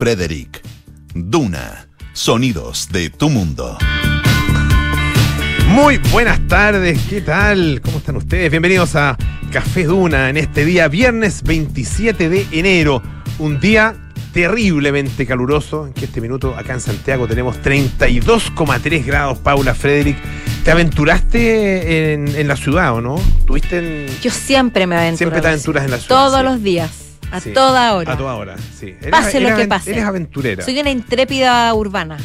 Frederick. Duna. Sonidos de tu mundo. Muy buenas tardes, ¿qué tal? ¿Cómo están ustedes? Bienvenidos a Café Duna en este día, viernes 27 de enero. Un día terriblemente caluroso, en que este minuto acá en Santiago tenemos 32,3 grados, Paula Frederick. ¿Te aventuraste en, en la ciudad o no? ¿Tuviste en...? Yo siempre me aventuro. Siempre te aventuras en la ciudad. Todos sí. los días. A Sí. toda hora. A toda hora, sí. Eres- Pase lo que pase. Eres aventurera. Soy una intrépida urbana.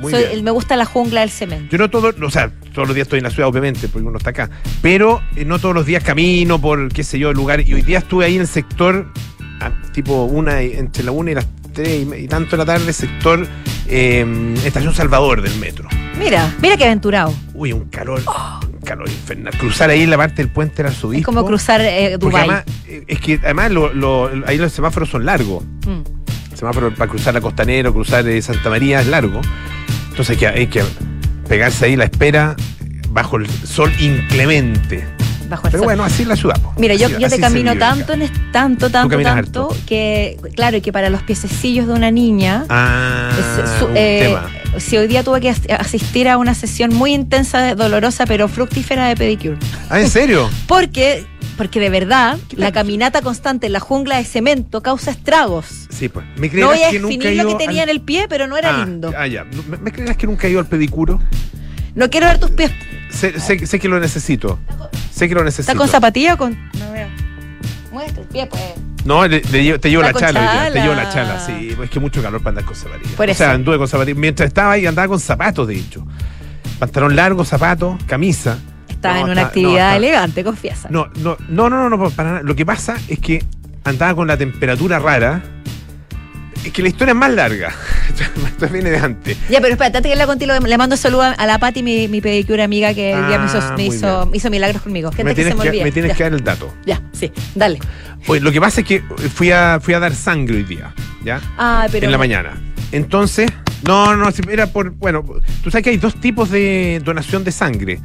Muy Soy- bien. me gusta la jungla del cemento. Yo no todos, o sea, todos los días estoy en la ciudad, obviamente, porque uno está acá. Pero eh, no todos los días camino por, qué sé yo, lugar. Y hoy día estuve ahí en el sector, ah, tipo una, entre la una y las tres y, tanto de la tarde, sector eh, Estación Salvador del metro. Mira, mira qué aventurado. Uy, un calor, un calor infernal. Cruzar ahí en la parte del puente del arzobispo. Es como cruzar eh, Dubái. además, eh, es que además lo- lo- ahí los semáforos son largos. Mm. El semáforo para cruzar la Costanera, cruzar eh, Santa María es largo. Entonces hay que, hay que pegarse ahí la espera bajo el sol inclemente. Bajo el Pero sol. bueno, así la po. Mira, yo, Así- yo así te camino tanto, en tanto, tanto, tanto, harto. que, claro, y que para los piececillos de una niña, Ah, es su- un eh, tema. si hoy día tuve que as- asistir a una sesión muy intensa, dolorosa, pero fructífera de pedicure. Ah, ¿en serio? Porque, porque de verdad, la caminata constante en la jungla de cemento causa estragos. Sí, pues. ¿Me No creerás voy a que nunca lo que tenía al- en el pie, pero no era Ah, lindo. Ah, ya. ¿Me, me creerás que nunca he ido al pedicuro? No quiero ver tus pies. Sé, sé- sé que lo necesito. Sé que lo necesito. ¿Está con zapatilla o con.? No veo. Muestra el pie, pues. No, le- le llevo- te llevo la, chala, te llevo la chala, sí. Es que mucho calor para andar con zapatillas. Por o sea, anduve con zapatillas. Mientras estaba ahí andaba con zapatos, de hecho. Pantalón largo, zapatos, camisa. Estaba No, en una está- actividad elegante, confiesa. No, no, no, no, no, no, para nada. Lo que pasa es que andaba con la temperatura rara. Es que la historia es más larga. Esto viene de antes. Ya, pero espérate, antes que la contigo, le mando saludo a- la Pati, mi, mi pedicure amiga, que el día me hizo, Ah, me muy hizo, hizo milagros conmigo. Gente Me que se tienes, me que, me tienes ya, que dar el dato. ya, sí, dale. Oye, lo que pasa es que fui a, fui a dar sangre hoy día, ¿ya? Ah, pero. en la mañana. Entonces, no, no, era por, bueno, tú sabes que hay dos tipos de donación de sangre.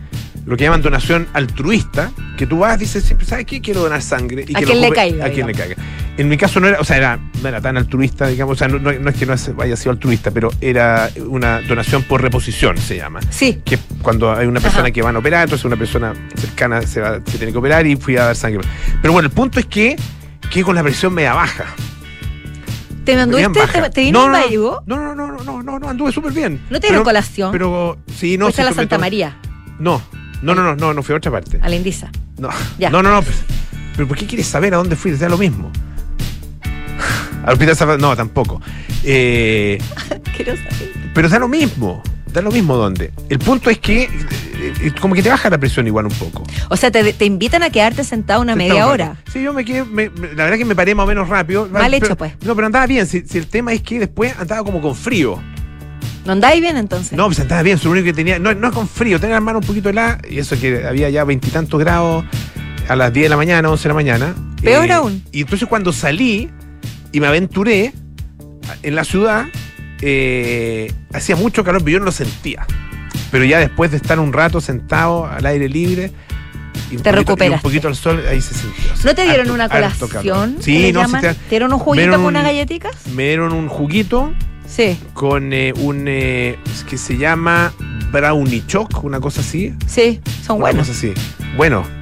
Lo que llaman donación altruista, que tú vas, dices siempre, ¿sabes qué? Quiero donar sangre. Y A que quien le caiga, A quien le caiga. En mi caso no era, o sea, era, no era tan altruista, digamos, o sea, no, no- no es que no haya sido altruista, pero era una donación por reposición, se llama. Sí. Que cuando hay una persona Ajá. que van a operar, entonces una persona cercana se, va- se tiene que operar y fui a dar sangre. Pero bueno, el punto es que, que con la presión media baja. ¿Te bajas. ¿Te, te vino no, un no, no, no, no, no, no, no, no, anduve súper bien. ¿No te dieron colación? Pero sí, no. Fuiste a la Santa María, No, no, no, no, no, no fui a otra parte. a la Indisa. No, Ya. no, no, no. Pero, pero ¿por qué quieres saber a dónde fui? Da lo mismo. Al hospital no, tampoco. Eh, Quiero saber. pero da lo mismo. Da lo mismo dónde. El punto es que eh, eh, como que te baja la presión igual un poco. O sea, te, te invitan a quedarte sentado una media hora. Sí, yo me quedé, me- me- la verdad que me paré más o menos rápido. Mal Pero- hecho, pues. No, pero andaba bien. Si, si el tema es que después andaba como con frío. ¿No andáis bien entonces? No, pues andaba bien, lo único que tenía, no, no con frío, tenía las manos un poquito heladas, y eso que había ya veintitantos grados a las 10 de la mañana, 11 de la mañana. Peor aún. Y entonces cuando salí y me aventuré en la ciudad, eh, hacía mucho calor, pero yo no lo sentía. Pero ya después de estar un rato sentado al aire libre, y un Te y un poquito al sol, ahí se sintió. ¿No te dieron Harto- una colación? Sí, no, llaman? te, ¿Te dieron un juguito con unas un- galletitas? me dieron un juguito Sí, con eh, un eh, que se llama brownie choc, una cosa así. sí, son Una buenos. cosa así. Bueno.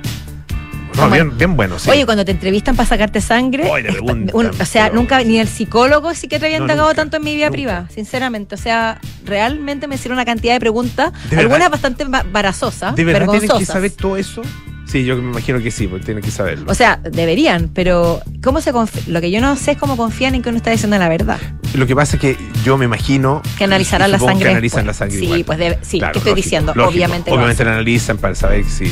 No, bien, bien bueno, sí. Oye, cuando te entrevistan para sacarte sangre, Oye, preguntan, un- o sea, pero- nunca, ni el psicólogo psiquiatra había No, indagado nunca, tanto en mi vida nunca. privada, sinceramente. O sea, realmente me hicieron una cantidad de preguntas, ¿De algunas bastante ba- embarazosas, ¿De verdad tienen que vergonzosas. saber todo eso? Sí, yo me imagino que sí, porque tienen que saberlo. O sea, deberían, pero ¿cómo se lo que yo no sé es cómo confían en que uno está diciendo la verdad. Lo que pasa es que yo me imagino. Que analizarán la sangre. Que analizan después. la sangre. Sí, igual. pues debe, sí, Claro, ¿qué estoy lógico, diciendo? lógico. Obviamente. Obviamente la analizan para saber si.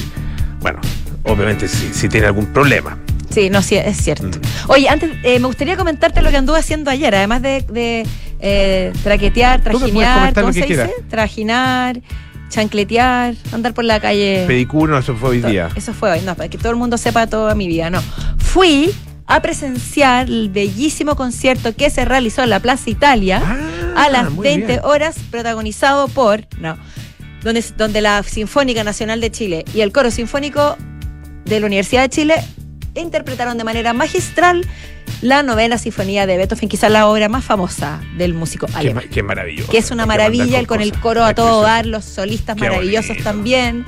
Bueno, obviamente si, si tiene algún problema. Sí, no, sí, es cierto. Mm. Oye, antes eh, me gustaría comentarte lo que anduve haciendo ayer, además de, de, eh, traquetear, trajinear, ¿cómo se dice? Trajinar, chancletear, andar por la calle. Pedicure, no, eso fue hoy día. Eso fue hoy, no, para que todo el mundo sepa toda mi vida, no. Fui a presenciar el bellísimo concierto que se realizó en la Plaza Italia Ah, a las muy 20 bien. horas, protagonizado por, no, donde, donde la Sinfónica Nacional de Chile y el Coro Sinfónico de la Universidad de Chile e interpretaron de manera magistral la novena sinfonía de Beethoven, quizás la obra más famosa del músico alemán. qué maravilloso. Que es una maravilla, el con el coro a todo dar, los solistas Qué maravillosos bonito. también.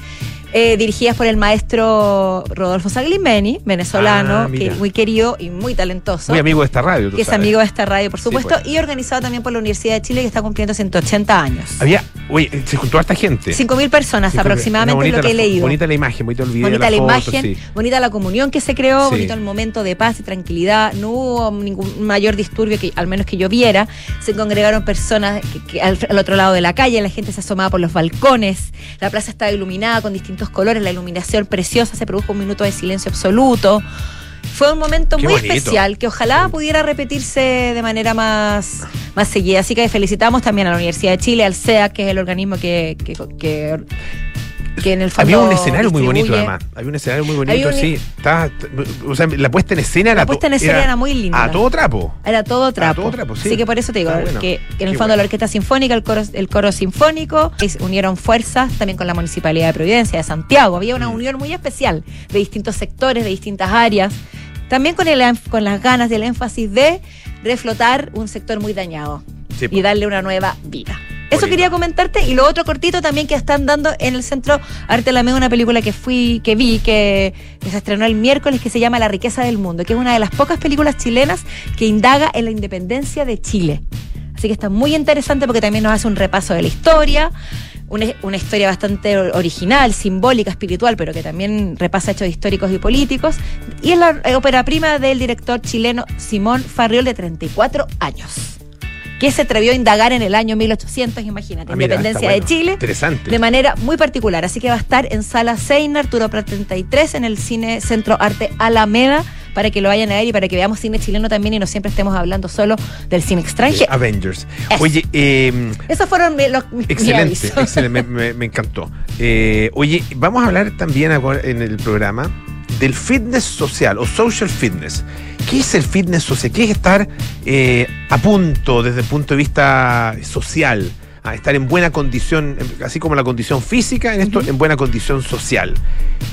Eh, dirigidas por el maestro Rodolfo Saglimeni, venezolano, Ah, que muy querido y muy talentoso Muy amigo de esta radio. tú que es amigo de esta radio, por Sí, supuesto, pues. y organizado también por la Universidad de Chile, que está cumpliendo 180 años. Había, oye, se juntó harta gente. 5.000 personas aproximadamente bonita lo que he leído. Bonita la imagen, bonito el video. Bonita la, foto, imagen, sí. bonita la comunión que se creó, Sí. bonito el momento de paz y tranquilidad. No hubo ningún mayor disturbio, que al menos que yo viera. Se congregaron personas que- que al, al otro lado de la calle, la gente se asomaba por los balcones. La plaza estaba iluminada con distintos colores, la iluminación preciosa, se produjo un minuto de silencio absoluto. Fue un momento Qué muy bonito. especial que ojalá pudiera repetirse de manera más, más seguida. Así que felicitamos también a la Universidad de Chile, al CEA, que es el organismo que, que, que, que en el fondo. Había un escenario muy bonito, además. Había un escenario muy bonito, un- sí. Estaba, o sea, la puesta en escena era La puesta en escena era muy linda. A todo trapo. Era todo trapo. todo trapo, sí. Así que por eso te digo bueno. que en el fondo bueno. la Orquesta Sinfónica, el coro, el coro sinfónico, es- unieron fuerzas también con la Municipalidad de Providencia de Santiago. Había una Mm. unión muy especial de distintos sectores, de distintas áreas. También con, el, con las ganas del énfasis de reflotar un sector muy dañado Sí, y darle una nueva vida. Eso quería comentarte y lo otro cortito también que están dando en el Centro Arte Alameda una película que fui que vi que, que se estrenó el miércoles que se llama La riqueza del mundo, que es una de las pocas películas chilenas que indaga en la independencia de Chile. Así que está muy interesante porque también nos hace un repaso de la historia, una, una historia bastante original, simbólica, espiritual, pero que también repasa hechos históricos y políticos. Y es la ópera prima del director chileno Simón Farriol de 34 años que se atrevió a indagar en el año 1800, imagínate, Ah, mira, independencia de. Chile, Interesante. de manera muy particular. Así que va a estar en Sala Seina, Arturo Prat 33, en el Cine Centro Arte Alameda, para que lo vayan a ver y para que veamos cine chileno también y no siempre estemos hablando solo del cine extranjero. Avengers. Eso. Oye, eh, Esos fueron mi- los mis Excelente, excelente, me, me- me encantó. Eh, oye, vamos a hablar también ahora en el programa del fitness social o social fitness. ¿Qué es el fitness social? ¿Qué es estar eh, a punto desde el punto de vista social? A estar en buena condición, así como la condición física, en esto, en buena condición social.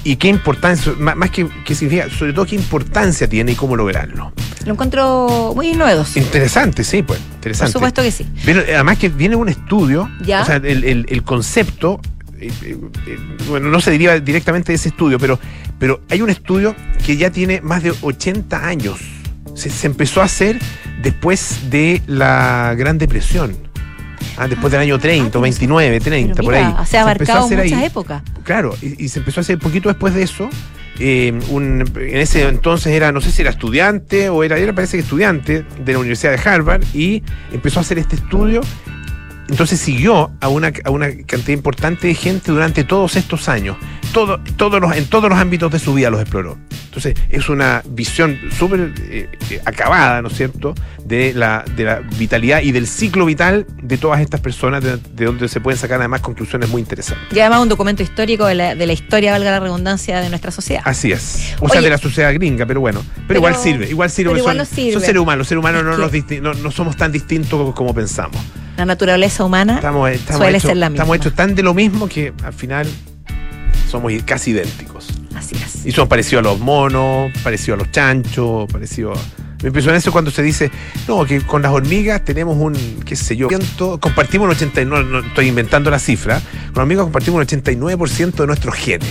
¿Y qué importancia, má- más que qué significa, sobre todo qué importancia tiene y cómo lograrlo? Lo encuentro muy novedoso. Interesante, sí, pues, Por interesante. supuesto que sí. Pero además que viene un estudio, Ya. o sea, el, el- el concepto, bueno, no se deriva directamente de ese estudio, pero, pero hay un estudio que ya tiene más de 80 años. Se, se empezó a hacer después de la Gran Depresión. Ah, después del año 30, pero- 29, 30, Pero por ahí. Se ha empezó a abarcado hacer muchas épocas. Claro, y, y se empezó a hacer poquito después de eso. eh, un- en ese entonces era, no sé si era estudiante o era, era parece que estudiante de la Universidad de Harvard y empezó a hacer este estudio. Entonces siguió a una, a una cantidad importante de gente durante todos estos años. Todo, todos los, en todos los ámbitos de su vida los exploró. Entonces es una visión súper eh, eh, acabada, ¿no es cierto?, de la, de la vitalidad y del ciclo vital de todas estas personas, de, de donde se pueden sacar además conclusiones muy interesantes. Y además un documento histórico de la, de la historia, valga la redundancia, de nuestra sociedad. Así es. O sea, de la sociedad gringa, pero bueno. Pero, Pero- igual sirve, igual sirve. pero igual son, nos sirve. son seres humanos, seres humanos no, nos no, no somos tan distintos como pensamos. La naturaleza humana Estamos, estamos suele ser la misma. estamos hechos tan de lo mismo que al final somos casi idénticos. Así es. Y somos parecidos a los monos, parecidos a los chanchos, parecidos a... Me impresiona eso cuando se dice, no, que con las hormigas tenemos un, qué sé yo, ciento- compartimos un 89, no, no estoy inventando la cifra, con las hormigas compartimos un 89% de nuestros genes.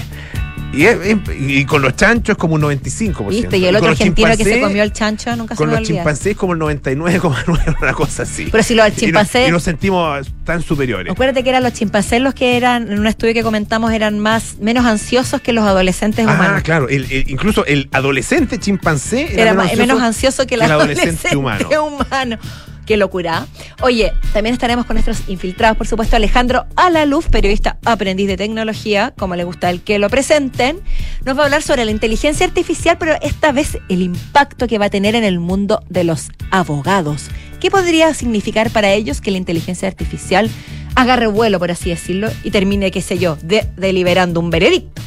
Y, es- y con los chanchos es como un 95%. ¿Viste? Y el otro los argentino que se comió el chancho nunca se Con me va a los chimpancés como el 99,9, una cosa así. Pero si los Y nos- chimpancés- Y nos, sentimos tan superiores. Acuérdate que eran los chimpancés los que eran, en un estudio que comentamos, eran más menos ansiosos que los adolescentes Ah, humanos. claro. el- el- incluso el adolescente chimpancé era, Era menos, ma- menos ansioso que el, que el adolescente, adolescente humano. humano. Qué locura. Oye, también estaremos con nuestros infiltrados, por supuesto, Alejandro Alaluz, periodista aprendiz de tecnología, como le gusta el que lo presenten. Nos va a hablar sobre la inteligencia artificial, pero esta vez el impacto que va a tener en el mundo de los abogados. ¿Qué podría significar para ellos que la inteligencia artificial agarre vuelo, por así decirlo, y termine, qué sé yo, de- deliberando un veredicto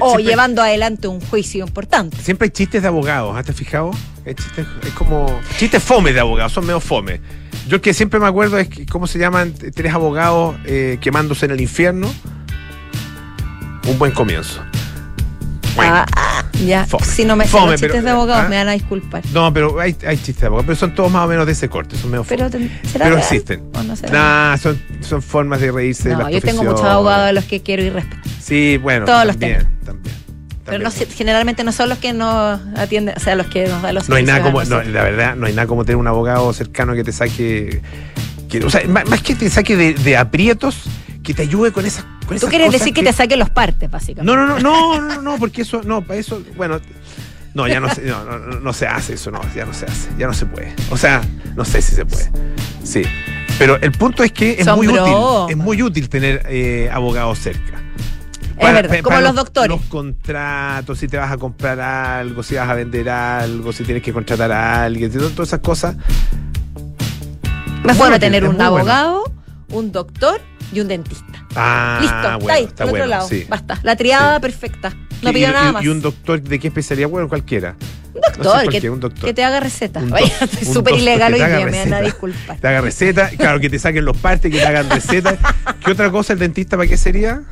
o siempre- llevando adelante un juicio importante? Siempre hay chistes de abogados, ¿has te fijado? Hay chistes, es como. Chistes fome de abogados, son medio fome. Yo el que siempre me acuerdo es que, cómo se llaman tres abogados eh, quemándose en el infierno. Un buen comienzo. Ah, ah, Ya, Fome. si no me Fome, los chistes pero- de abogados, ¿ah? me van a disculpar. No, pero hay, hay chistes de abogados, pero son todos más o menos de ese corte, son medio Pero, fome. te- ¿será Pero existen. ¿O no Nah, son, son formas de reírse de No, las yo tengo muchos abogados a los que quiero y respeto. Sí, bueno. Todos los también, también. Pero no generalmente no son los que nos atienden, o sea, los que nos dan los No hay nada como, no, la verdad, no hay nada como tener un abogado cercano que te saque, que, o sea, más, más que te saque de, de aprietos, que te ayude con esas, con Tú quieres cosas decir que, te saquen los partes, básicamente. No, no, no, no, no, no, porque eso, no, para eso, bueno, no, ya no se, no, no, no, se hace eso, no, ya no se hace, ya no se puede. O sea, no sé si se puede. Sí. Pero el punto es que es Son muy útil, es muy útil tener eh, abogados cerca. Es verdad, como los doctores. Los contratos, si te vas a comprar algo, si vas a vender algo, si tienes que contratar a alguien, todas esas cosas. Es bueno tener un bueno. abogado, un doctor y un dentista. Ah, Listo, está ahí, está otro lado. sí. Basta. La triada Sí. perfecta. No pido nada más. ¿Y un doctor de qué especialidad? Bueno, cualquiera. Un doctor, no sé por que, qué, un doctor. que te haga receta. Un estoy un súper ilegal hoy día, me van a disculpar. Te haga receta, claro, que te saquen los partes, que te hagan receta. ¿Qué otra cosa el dentista para qué sería?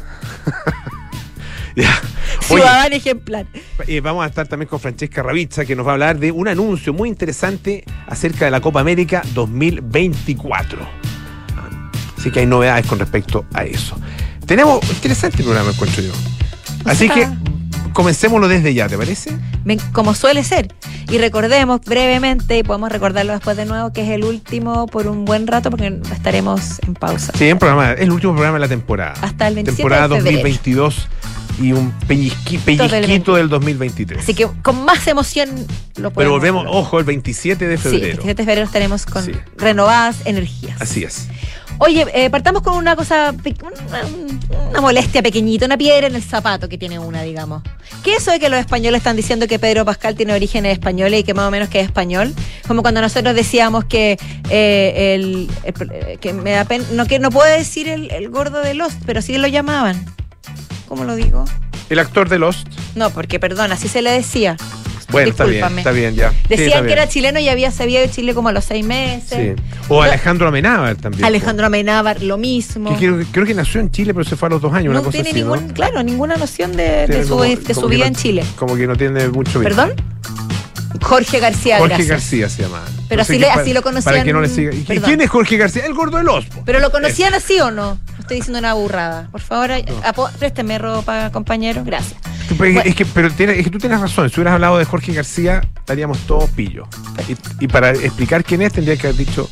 Oye, Ciudadano ejemplar. eh, vamos a estar también con Francesca Ravizza, que nos va a hablar de un anuncio muy interesante acerca de la Copa América 2024. Así que hay novedades con respecto a eso. Tenemos interesante programa, encuentro yo. Así que comencémoslo desde ya, ¿te parece? Como suele ser. Y recordemos brevemente, y podemos recordarlo después de nuevo, que es el último por un buen rato, porque estaremos en pausa. Sí, un programa, es el último programa de la temporada. Hasta el 27 temporada de febrero. 2022 y un pellizqui- pellizquito del 2023. Así que con más emoción lo podemos Pero volvemos, hablar. ojo, el 27 de Sí, febrero. el 27 de febrero estaremos con Sí. renovadas energías. Así es. Oye, eh, partamos con una cosa, una, una molestia pequeñita, una piedra en el zapato que tiene una, digamos. ¿Qué es eso de que los españoles están diciendo que Pedro Pascal tiene orígenes españoles y que más o menos que es español? Como cuando nosotros decíamos que eh, el, el- eh, que me da pena, no que no puedo decir el, el gordo de Lost, pero sí lo llamaban. ¿Cómo lo digo? El actor de Lost. No, porque perdón, así se le decía. Bueno, está bien, está bien, ya. Decían que bien. era chileno y había sabido de Chile como a los seis meses. Sí. O Alejandro Amenábar también. Alejandro Amenábar, lo mismo. Que creo, creo que nació en Chile, pero se fue a los dos años, no una cosa tiene así, ¿no? ningún, claro, ninguna noción de, de su, como- de su vida no- en Chile. Como que no tiene mucho vida. ¿Perdón? Jorge García, Jorge gracias. García se llama. Pero No así le- así lo Para conocían- que no le siga. ¿Y. ¿Quién es Jorge García? El gordo del Ospo. ¿Pero lo conocían así o no? No estoy diciendo una burrada. Por favor, apo- présteme ropa, compañero. Gracias. Bueno. Es que, pero es que tú tienes razón. Si hubieras hablado de Jorge García, estaríamos todos pillos. Y, y para explicar quién es, tendría que haber dicho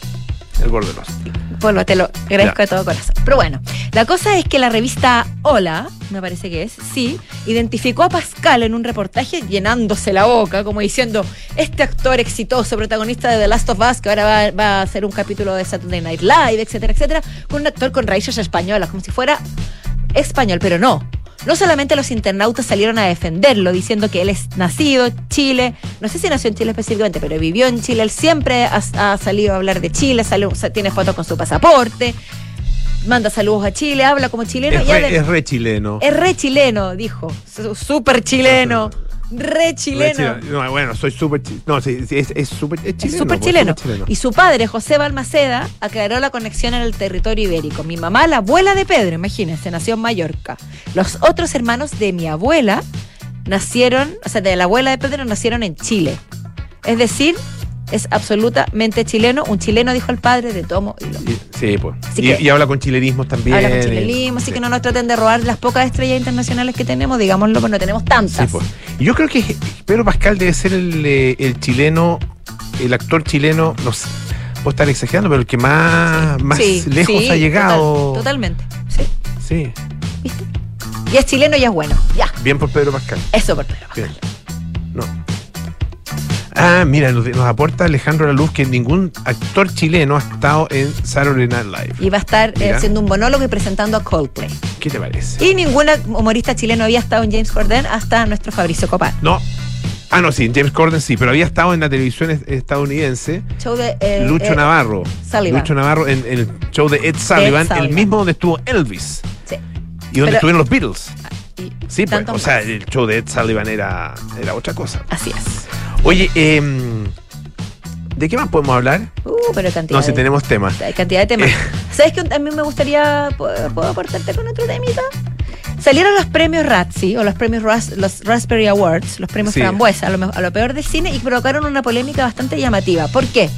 el gordo del Ospo. Polo, te lo agradezco de todo corazón. Pero bueno, la cosa es que la revista Hola, me parece que es, sí, identificó a Pascal en un reportaje llenándose la boca, como diciendo, este actor exitoso, protagonista de The Last of Us, que ahora va, va a hacer un capítulo de Saturday Night Live, etcétera, etcétera, con un actor con raíces españolas, como si fuera español, pero no. No solamente los internautas salieron a defenderlo, diciendo que él es nacido en Chile, no sé si nació en Chile específicamente, pero vivió en Chile, él siempre ha, ha salido a hablar de Chile, sale- tiene fotos con su pasaporte, manda saludos a Chile, habla como chileno Es y re, es re chileno. es re chileno, dijo, súper chileno, re Re chileno. No, bueno, soy súper chileno. No, sí, sí, es es súper es Es chileno. súper pues, chileno. Y su padre, José Balmaceda, aclaró la conexión en el territorio ibérico. Mi mamá, la abuela de Pedro, imagínense, nació en Mallorca. Los otros hermanos de mi abuela nacieron, o sea, de la abuela de Pedro, nacieron en Chile. Es decir, es absolutamente chileno. Un chileno, dijo el padre, de tomo y lomo. Sí, pues. Y, que- y habla con chilenismos también. Habla con y- chilenismo, así sí. que no nos traten de robar las pocas estrellas internacionales que tenemos, digámoslo, pues no tenemos tantas. Sí, pues. Yo creo que Pedro Pascal debe ser el, eh, el chileno, el actor chileno, no sé, puedo estar exagerando, pero el que más, más Sí, lejos ha llegado. total- totalmente. Sí, Sí, ¿viste? Y es chileno y es bueno. Ya, bien por Pedro Pascal. eso por Pedro. Bien. No. Ah, mira, nos, nos aporta Alejandro La Luz que ningún actor chileno ha estado en Saturday Night Live. Y va a estar eh, haciendo un monólogo y presentando a Coldplay. ¿Qué te parece? Y ningún humorista chileno había estado en James Corden hasta nuestro Fabricio Copar. No. Ah, no, sí, James Corden sí, pero había estado en la televisión es- estadounidense. Show de eh, Lucho eh, Navarro. Sullivan. Lucho Navarro en, en el show de Ed Sullivan, Sullivan. el mismo donde estuvo Elvis Sí. y donde Pero- estuvieron los Beatles. Y Sí, pues, o sea, el show de Ed Sullivan era, era otra cosa. Así es. Oye, em, ¿de qué más podemos hablar? Uh, pero cantidad. No, si tenemos temas. Hay cantidad de temas. Eh. ¿Sabes que a mí me gustaría, puedo, puedo aportarte con otro temita? Salieron los premios Razzie o los premios Ras- los Raspberry Awards, los premios Sí. Frambuesa, a lo, a lo peor del cine y provocaron una polémica bastante llamativa. ¿Por qué?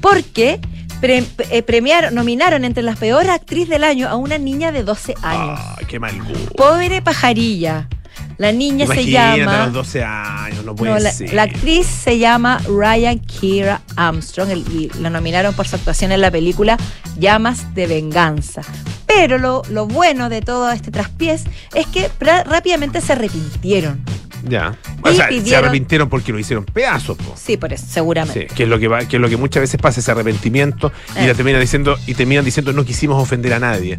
Porque pre- eh, premiaron, nominaron entre las peores actriz del año a una niña de 12 años. Ay, qué mal gusto. Pobre pajarilla. La niña se llama. a los 12 años, no puede No, la, ser. la actriz se llama Ryan Kira Armstrong el- y la nominaron por su actuación en la película Llamas de Venganza. Pero lo, lo bueno de todo este traspiés es que pra- rápidamente se arrepintieron. Ya. O Y sea, se arrepintieron porque lo hicieron pedazos, po. Sí, por eso, seguramente. Sí, que es lo que va, que es lo que muchas veces pasa ese arrepentimiento y Eh. la terminan diciendo y terminan diciendo no quisimos ofender a nadie.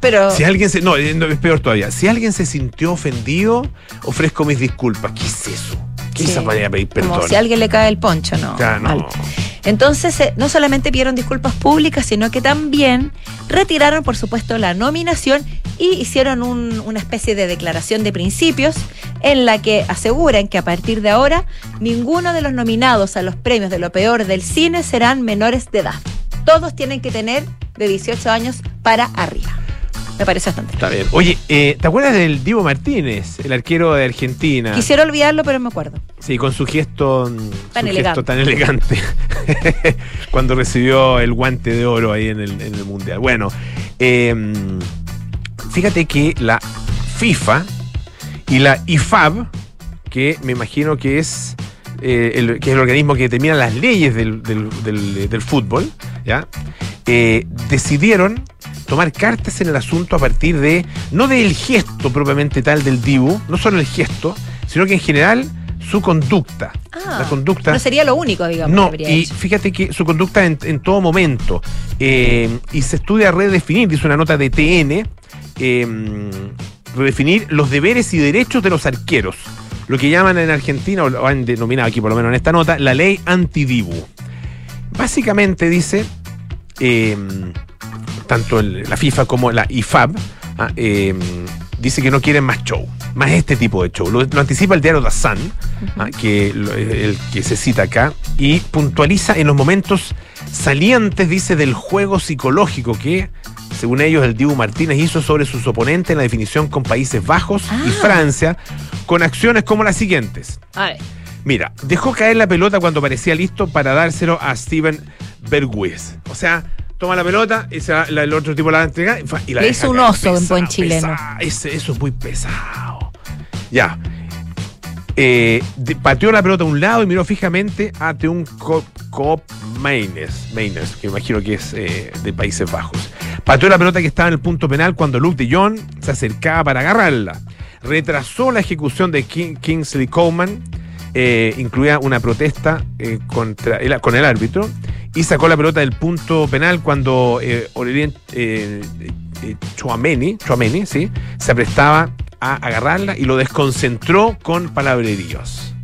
Pero Si alguien se no, eh, no, es peor todavía. Si alguien se sintió ofendido, ofrezco mis disculpas. ¿Qué es eso? ¿Qué es Sí. esa manera de pedir perdón? como si a alguien le cae el poncho, no. Ya, no. Entonces, eh, no solamente pidieron disculpas públicas, sino que también retiraron, por supuesto, la nominación y hicieron un- una especie de declaración de principios en la que aseguran que a partir de ahora ninguno de los nominados a los premios de lo peor del cine serán menores de edad. Todos tienen que tener de 18 años para arriba. Me parece bastante. Está bien. Oye, eh, ¿te acuerdas del Divo Martínez, el arquero de Argentina? Quisiera olvidarlo, pero me acuerdo. Sí, con su gesto, Tan su elegante. gesto tan elegante cuando recibió el guante de oro ahí en el, en el mundial. Bueno, eh, fíjate que la FIFA y la IFAB, que me imagino que es eh, el, que es el organismo que determina las leyes del, del- del- del fútbol, ¿ya? Eh, decidieron tomar cartas en el asunto a partir de, no del gesto propiamente tal del Dibu, no solo el gesto, sino que en general su conducta. Ah, la conducta. No sería lo único, digamos, No, que y hecho. fíjate que su conducta en, en todo momento. eh, y se estudia redefinir, dice una nota de TN, eh, redefinir los deberes y derechos de los arqueros. Lo que llaman en Argentina, o lo han denominado aquí por lo menos en esta nota, la ley antidibu. Básicamente dice, eh, tanto el- la FIFA como la IFAB, ah, eh, dice que no quieren más show, más este tipo de show. Lo, lo anticipa el diario The Sun, ah, que lo- el que se cita acá, y puntualiza en los momentos salientes, dice, del juego psicológico que, según ellos, el Dibu Martínez hizo sobre sus oponentes en la definición con Países Bajos y Ah. Francia, con acciones como las siguientes. A ver. Mira, dejó caer la pelota cuando parecía listo para dárselo a Steven Berghuis. O sea, toma la pelota, y se la- la- el otro tipo la entrega y la Le hizo un oso en buen chileno. pesado. Ese- eso es muy pesado. Ya. Eh, de- pateó la pelota a un lado y miró fijamente a Teun Cop, Cop Mainers, Mainers, que imagino que es eh, de Países Bajos. Pateó la pelota que estaba en el punto penal cuando Luke de Jong se acercaba para agarrarla. Retrasó la ejecución de King- Kingsley Coleman, eh, incluía una protesta eh, contra el, con el árbitro, y sacó la pelota del punto penal cuando eh, Aurelien eh, Chouameni, ¿sí? se aprestaba a agarrarla y lo desconcentró con palabreríos.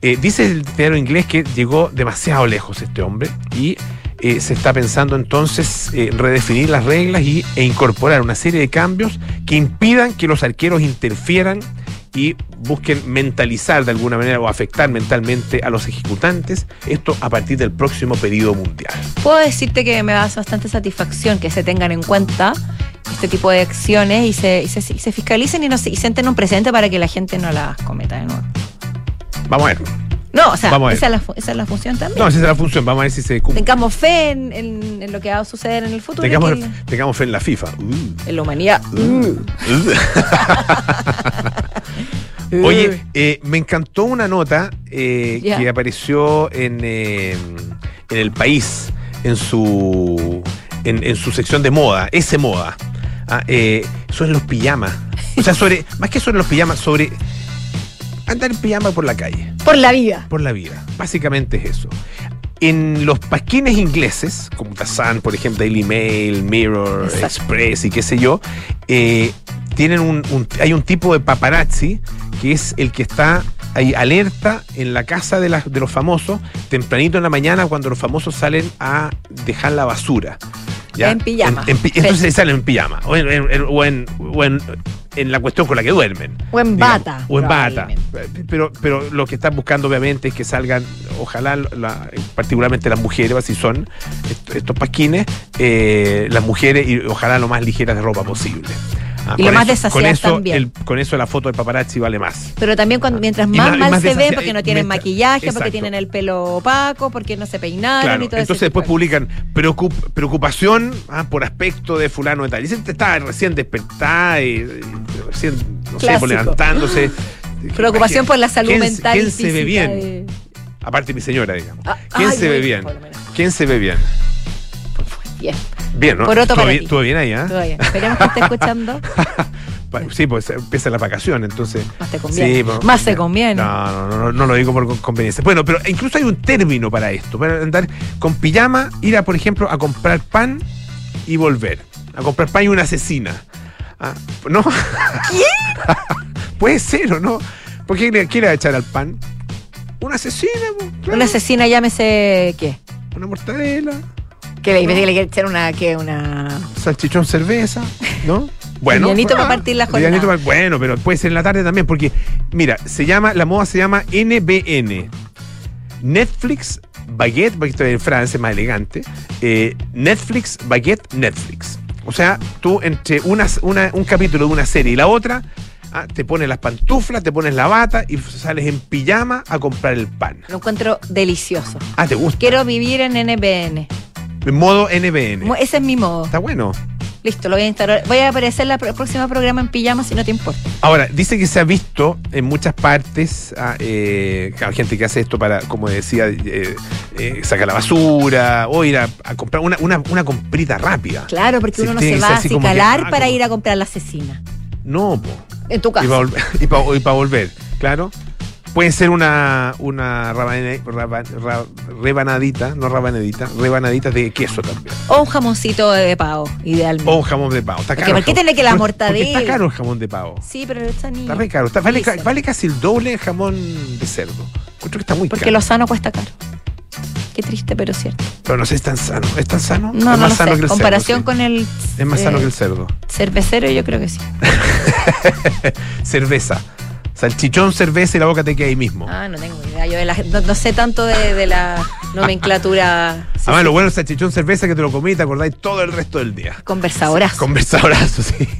Dice el diario inglés que llegó demasiado lejos este hombre y se está pensando entonces eh, redefinir las reglas y, e incorporar una serie de cambios que impidan que los arqueros interfieran y busquen mentalizar de alguna manera o afectar mentalmente a los ejecutantes, esto a partir del próximo periodo mundial. Puedo decirte que me da bastante satisfacción que se tengan en cuenta este tipo de acciones y se, y se, y se fiscalicen y, no se, y sienten un presente para que la gente no las cometa de nuevo. Vamos a ver. No, o sea, esa es, la, esa es la función también. No, esa es la función, vamos a ver si se cumple. Tengamos fe en, en- en lo que va a suceder en el futuro. Tengamos, que- tengamos fe en la FIFA. Uh. en la humanidad. Oye, eh, me encantó una nota eh, que apareció en, eh, en el país, en su, en, en su sección de moda, ese moda, ah, eh, sobre los pijamas. O sea, sobre, más que sobre los pijamas, sobre andar en pijama por la calle, Por la vida. por la vida. Básicamente es eso. En los pasquines ingleses, como The Sun, por ejemplo, Daily Mail, Mirror, Exacto. Express y qué sé yo, eh, tienen un, un- hay un tipo de paparazzi que es el que está ahí alerta en la casa de, las- de los famosos, tempranito en la mañana cuando los famosos salen a dejar la basura. En pijama. En- en pi- entonces salen en pijama. En, o en- o en- en la cuestión con la que duermen. O en digamos, bata, O en bata. Pero, pero lo que están buscando obviamente es que salgan, ojalá, la- particularmente las mujeres, si son est- estos pasquines, eh, las mujeres y ojalá lo más ligeras de ropa posible. Ah, Y lo más eso, también. el- con eso la foto de paparazzi vale más. Pero también cuando, mientras Y más más- y mal más se ven, porque no tienen mientras- maquillaje, porque tienen el pelo opaco, porque no se peinaron Claro, y todo eso. entonces después publican preocup- preocupación ah, por aspecto de fulano de tal. Dicen que está recién despertada y, y recién, no sé, Clásico. por levantándose. Preocupación por la salud ¿Quién mental y ¿Quién se ve bien? de- Aparte mi señora, digamos. Ah, ¿Quién ay, se ve bien? ¿Quién se ve bien? Bien, Bien, ¿no? Poroto ¿Estuvo para bien, estuvo bien ahí, ah? todo bien. Esperemos que esté escuchando. Sí, pues empieza la vacación, entonces. Más te conviene. Sí, pues, Más se conviene. No, no, no, no, no lo digo por con- conveniencia. Bueno, pero incluso hay un término para esto. Para andar con pijama, ir a, por ejemplo, a comprar pan y volver. A comprar pan y una asesina. Ah, ¿No? ¿Quién? Puede ser o no. ¿Por qué le quiere echar al pan? Una asesina, claro. Una asesina, llámese, ¿qué? Una mortadela, Que le, le quiere echar una, ¿qué? Una... salchichón, cerveza, ¿no? Bueno, ah, para partir la jornada. para- bueno, pero puede ser en la tarde también, porque, mira, se llama, la moda se llama NBN. Netflix Baguette, Baguette en Francia, más elegante. eh, Netflix Baguette Netflix. O sea, tú entre unas- una- un capítulo de una serie y la otra, ah, te pones las pantuflas, te pones la bata y sales en pijama a comprar el pan. Lo encuentro delicioso. Ah, ¿te gusta? Quiero vivir en NBN. En modo NBN. Ese es mi modo. Está bueno. Listo, lo voy a instalar. Voy a aparecer en el próximo programa en pijama si no te importa. Ahora, dice que se ha visto en muchas partes, ah, eh, claro, gente que hace esto para, como decía, eh, eh, sacar la basura o ir a, a comprar una, una, una comprita rápida. Claro, porque uno no se va a acicalar ah, para como- ir a comprar la asesina. No, po. En tu Y para casa. volver, y pa- y pa volver, claro. Puede ser una, una rabane- rebanadita, no rabanadita, rebanaditas de queso también. O un jamoncito de pavo, idealmente. O un jamón de pavo. Está caro. ¿por qué tiene que la mortadela? Está caro el jamón de pavo. Sí, pero está ni. Está re caro. Está- vale, Dicen. ca- vale casi el doble el jamón de cerdo. Encuentro que está muy Porque caro. lo sano cuesta caro. Qué triste, pero cierto. Pero no sé, es tan sano. ¿Es tan sano? No, es no más lo sano sé. que el Comparación cerdo. con el. Es más sano eh, que el cerdo. Cervecero, yo creo que sí. Cerveza. Salchichón, cerveza y la boca te queda ahí mismo. Ah, no tengo idea. Yo de la- no, no sé tanto de, de la nomenclatura. Sí, Además, sí. lo bueno es salchichón, cerveza que te lo comí y te acordáis todo el resto del día. Conversadorazo. Conversadorazo, sí.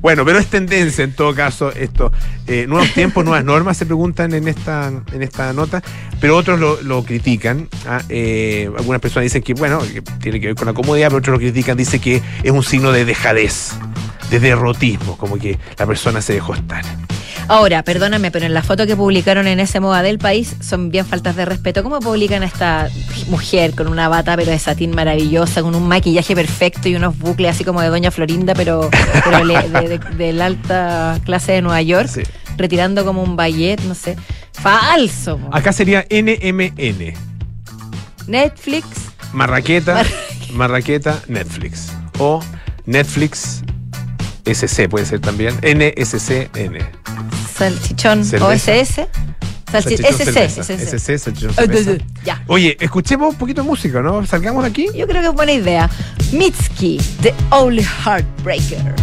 Bueno, pero es tendencia en todo caso esto. Eh, nuevos tiempos, nuevas normas se preguntan en esta, en esta nota, pero otros lo, lo critican. ah, eh, algunas personas dicen que, bueno, que tiene que ver con la comodidad, pero otros lo critican, dice que es un signo de dejadez, de derrotismo, como que la persona se dejó estar. Ahora, perdóname, pero en la foto que publicaron en ese moda del país son bien faltas de respeto. ¿Cómo publican a esta mujer con una bata pero de satín maravillosa, con un maquillaje perfecto y unos bucles así como de Doña Florinda, pero, de, de- de la alta clase de Nueva York, Sí. retirando como un ballet, no sé. Falso. Acá sería NMN. Netflix, Marraqueta, Marraqueta, Netflix. O Netflix SC puede ser también. NSCN. salchichón. OSS. SC. SC. Ya. Oye, escuchemos un poquito de música, ¿no? Salgamos de aquí. Yo creo que es buena idea. Mitski, The Only Heartbreaker.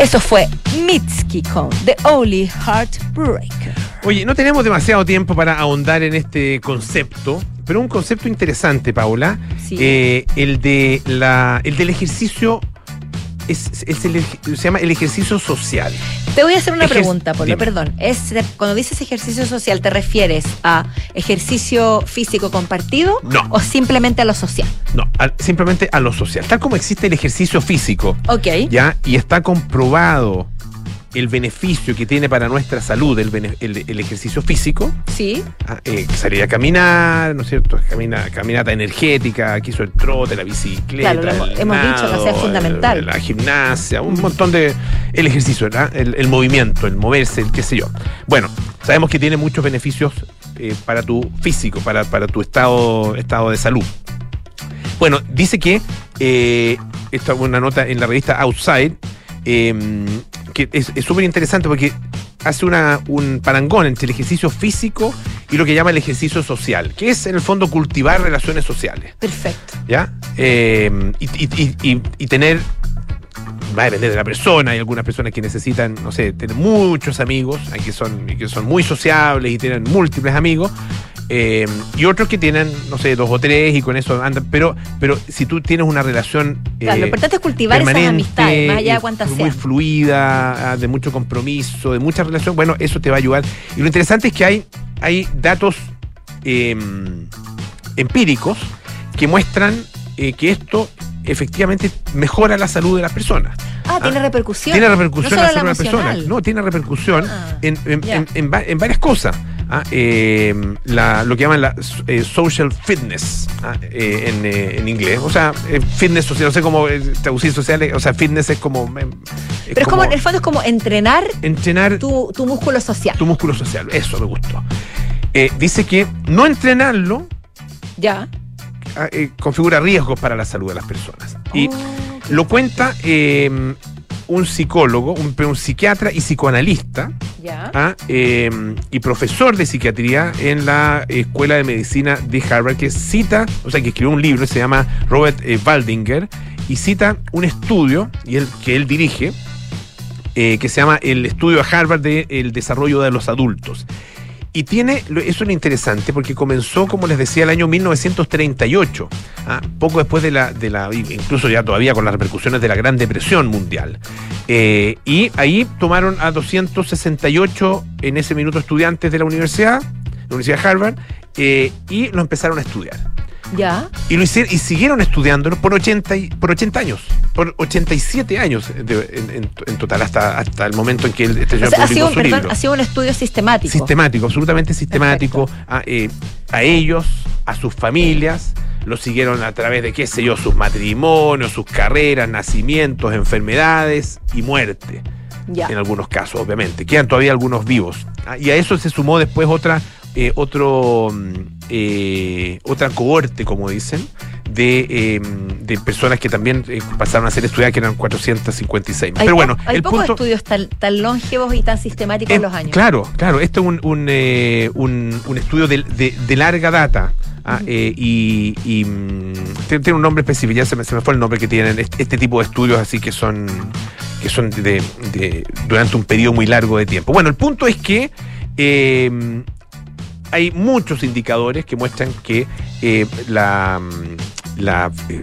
Eso fue Mitski con The Only Heartbreaker. Oye, no tenemos demasiado tiempo para ahondar en este concepto, pero un concepto interesante, Paula. Sí. Eh, el de la, el del ejercicio es, es el se llama el ejercicio social. Te voy a hacer una Ejer- pregunta, Polo, dime. perdón. Es, cuando dices ejercicio social, ¿te refieres a ejercicio físico compartido No. o simplemente a lo social? No, simplemente a lo social. Tal como existe el ejercicio físico, Ok. ¿ya? Y está comprobado el beneficio que tiene para nuestra salud el, el- el ejercicio físico, Sí. ah, eh, salir a caminar, ¿no es cierto? Camina, caminata energética, aquí hizo el trote, la bicicleta, Claro, hemos- el hemos dicho que sea fundamental. la gimnasia, un montón de... El ejercicio, ¿verdad? El, el movimiento, el moverse, el qué sé yo. Bueno, sabemos que tiene muchos beneficios eh, para tu físico, para, para tu estado, estado de salud. Bueno, dice que eh, esta es una nota en la revista Outside eh, que es súper interesante porque hace una, un parangón entre el ejercicio físico y lo que llama el ejercicio social, que es en el fondo cultivar relaciones sociales, Perfecto. ¿ya? Eh, y, y- y- y- y tener, va a depender de la persona, hay algunas personas que necesitan, no sé, tener muchos amigos, hay que son, que son muy sociables y tienen múltiples amigos, eh, y otros que tienen, no sé, dos o tres y con eso andan, pero, pero si tú tienes una relación... Claro, lo eh, importante es cultivar esas amistades, más allá eh, de cuántas muy sean. fluida, ah, de mucho compromiso, de mucha relación, bueno, eso te va a ayudar. Y lo interesante es que hay, hay datos eh, empíricos que muestran eh, que esto efectivamente mejora la salud de las personas. Ah, tiene repercusión. Tiene repercusión no en la salud de las personas. No, tiene repercusión Ah, en, en- ya. en- en varias cosas. Ah, eh, la- lo que llaman la eh, social fitness ah, eh, en, eh, en inglés. O sea, fitness social, no sé cómo traducir social. O sea, fitness es como. eh, Pero es como, en el fondo es como entrenar entrenar tu, tu, tu músculo social. músculo social. Eso me gustó. Dice que no entrenarlo Ya. ah, configura riesgos para la salud de las personas. Y Oh, lo cuenta un psicólogo, un, un psiquiatra y psicoanalista. Ah, eh, y profesor de psiquiatría en la Escuela de Medicina de Harvard, que cita, o sea, que escribió un libro, se llama Robert eh, Waldinger, y cita un estudio y él, que él dirige, eh, que se llama el estudio de Harvard del desarrollo de los adultos. Y tiene, eso es lo interesante, porque comenzó, como les decía, el año 1938, ah, poco después de la, de la, incluso ya todavía con las repercusiones de la Gran Depresión Mundial. Eh, y ahí tomaron a 268 en ese minuto estudiantes de la universidad, la Universidad de Harvard, eh, y lo empezaron a estudiar. Ya. Y lo hicieron, y siguieron estudiándolo por 80, y- por 80 años, por 87 años de- en, en- en total, hasta, hasta el momento en que el, este O señor sea, ha sido, su perdón, libro. ha sido un estudio sistemático. Sistemático, absolutamente sistemático. A, eh, a ellos, a sus familias, los siguieron a través de, qué sé yo, sus matrimonios, sus carreras, nacimientos, enfermedades y muerte ya. en algunos casos, obviamente. Quedan todavía algunos vivos. Ah, Y a eso se sumó después otra, eh, otro, mm, eh, otra cohorte, como dicen, de, eh, de personas que también eh, pasaron a ser estudiadas, que eran 456. Hay Pero bueno, hay el pocos punto... estudios tan, tan longevos y tan sistemáticos en los años. Claro, claro. Esto es un, un, eh, un- un estudio de, de- de larga data. ah, eh, y y, mm, tiene, un nombre específico, ya se me, se me fue el nombre que tienen este, este tipo de estudios así que son que son de, de- durante un periodo muy largo de tiempo. Bueno, el punto es que eh, hay muchos indicadores que muestran que eh, la, mm, la, eh,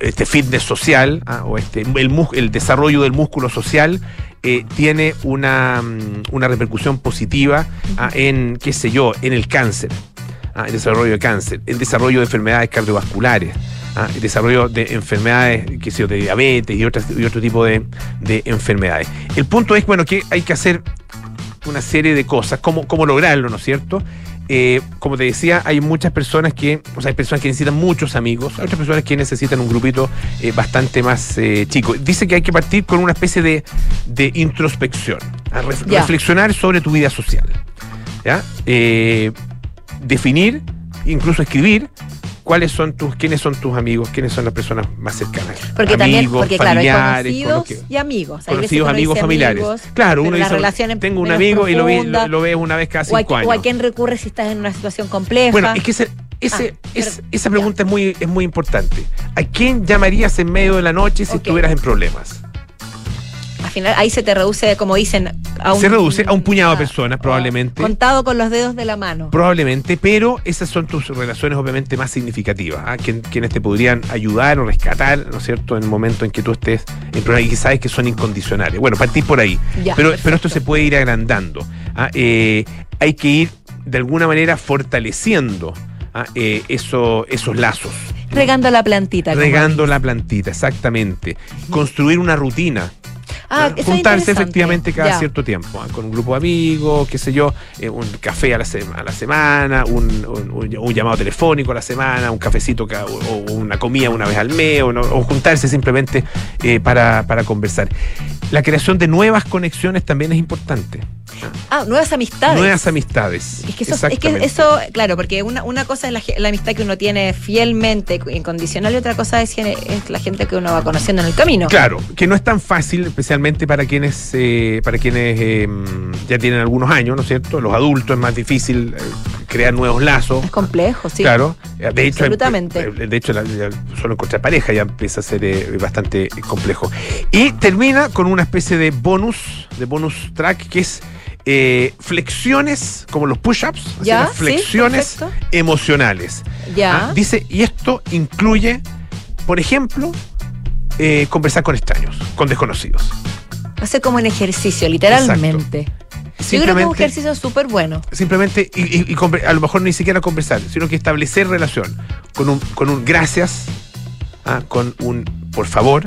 este fitness social ah, o este, el, desarrollo del músculo social eh, tiene una, mm, una repercusión positiva ah, en, qué sé yo, en el cáncer, ah, el desarrollo de cáncer, el desarrollo de enfermedades cardiovasculares, ah, el desarrollo de enfermedades, qué sé yo, de diabetes y, otras, y otro tipo de, de enfermedades. El punto es, bueno, que hay que hacer una serie de cosas, cómo, cómo lograrlo, ¿no es cierto? Eh, como te decía, hay muchas personas que, o sea, hay personas que necesitan muchos amigos, hay otras personas que necesitan un grupito eh, bastante más eh, chico. Dice que hay que partir con una especie de, de introspección, a ref- Ya. reflexionar sobre tu vida social, ¿ya? Definir, incluso escribir cuáles son tus, quiénes son tus amigos, quiénes son las personas más cercanas. Porque también, Amigos, porque claro, hay familiares, con conocidos que- y amigos. Hay conocidos, amigos, familiares. amigos, claro, uno dice, tengo un amigo y lo, lo, lo ves una vez cada o, a, cinco o a años. quién recurre si estás en una situación compleja. Bueno, es que ese- ese- Ah, es- esa pregunta es muy, es muy importante. ¿A quién llamarías en medio de la noche si estuvieras en problemas? Final ahí se te reduce, como dicen, a un, Se reduce a un puñado de a- personas, probablemente. Contado con los dedos de la mano. Probablemente, pero esas son tus relaciones obviamente más significativas, ¿ah? Quien- quienes te podrían ayudar o rescatar, ¿no es cierto?, en el momento en que tú estés en problemas y que sabes que son incondicionales. Bueno, partís por ahí. Ya, pero, perfecto. pero esto se puede ir agrandando. ¿ah? Eh, hay que ir de alguna manera fortaleciendo ¿ah? Eh, eso- esos lazos. Regando la plantita. Regando la plantita, exactamente. Construir una rutina. Ah, Juntarse efectivamente cada Ya. cierto tiempo, ¿ah? con un grupo de amigos, qué sé yo, eh, un café a la, sema- a la semana, un, un- un- un llamado telefónico a la semana, un cafecito ca- o, o una comida una vez al mes, o, juntarse simplemente eh, para, para conversar. La creación de nuevas conexiones también es importante. Ah, nuevas amistades. Nuevas amistades. Es que, eso, es que eso, claro, porque una, una cosa es la, amistad que uno tiene fielmente, incondicional, y otra cosa es, es la gente que uno va conociendo en el camino. Claro, que no es tan fácil, especialmente para quienes eh, para quienes eh, ya tienen algunos años, ¿no es cierto? Los adultos es más difícil eh, crear nuevos lazos. Es complejo, sí. Claro, de hecho, Absolutamente. de hecho, solo encontrar pareja ya empieza a ser bastante complejo. Y termina con una especie de bonus, de bonus track que es eh, flexiones, como los push-ups, sí, flexiones emocionales. Ya. Ah, dice, y esto incluye, por ejemplo, eh, conversar con extraños, con desconocidos. Hace como un ejercicio, literalmente. Yo creo que es un ejercicio súper bueno. simplemente y, y- a lo mejor ni siquiera conversar, sino que establecer relación con un, con un gracias, ah, con un por favor,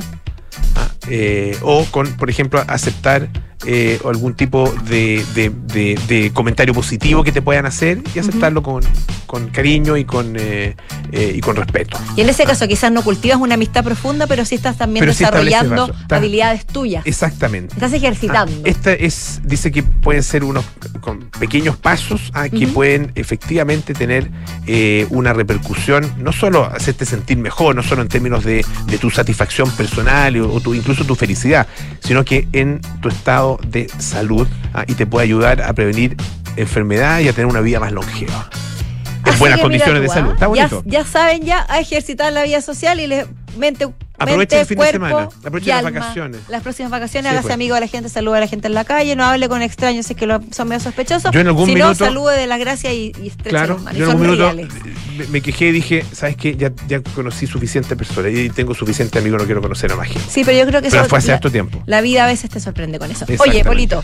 ah, eh, o con, por ejemplo, aceptar eh, algún tipo de, de- de- de comentario positivo que te puedan hacer y aceptarlo con, con cariño y con, eh, eh, y con respeto. Y en ese caso quizás no cultivas una amistad profunda, pero sí estás también Pero desarrollando habilidades tuyas. Exactamente. Estás ejercitando. Ah, esta es, dice que pueden ser unos con pequeños pasos ah, que pueden efectivamente tener una repercusión, no solo hacerte sentir mejor, no solo en términos de, de tu satisfacción personal o, o tu, incluso tu felicidad, sino que en tu estado de salud ah, y te puede ayudar a prevenir enfermedad y a tener una vida más longeva. En Así buenas condiciones de tú, salud. ¿ah? Está ya, ya saben ya a ejercitar la vida social y les mente, Aprovechen mente, el fin de semana, aprovechen y las vacaciones. Las próximas vacaciones, Sí, hágase pues. amigo de la gente, salude a la gente en la calle, no hable con extraños si es que lo- son medio sospechosos. Yo en algún si minuto- no, salude de las gracias y, y estreche Claro, las manos. yo en algún minuto me, me quejé y dije, ¿sabes qué? Ya, ya conocí suficiente persona y tengo suficiente amigo, no quiero conocer a más gente. Sí, pero yo creo que Pero eso- fue hace la, harto tiempo. la vida a veces te sorprende con eso. Oye. Polito,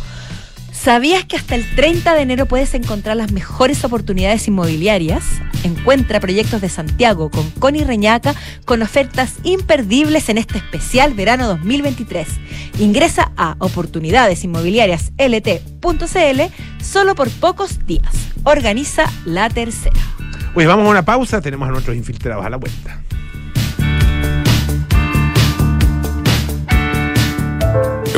¿sabías que hasta el 30 de enero puedes encontrar las mejores oportunidades inmobiliarias? Encuentra proyectos de Santiago con Connie Reñaca con ofertas imperdibles en este especial verano 2023. Ingresa a oportunidadesinmobiliariaslt.cl solo por pocos días. Organiza la tercera. Oye, vamos a una pausa, tenemos a nuestros infiltrados a la vuelta.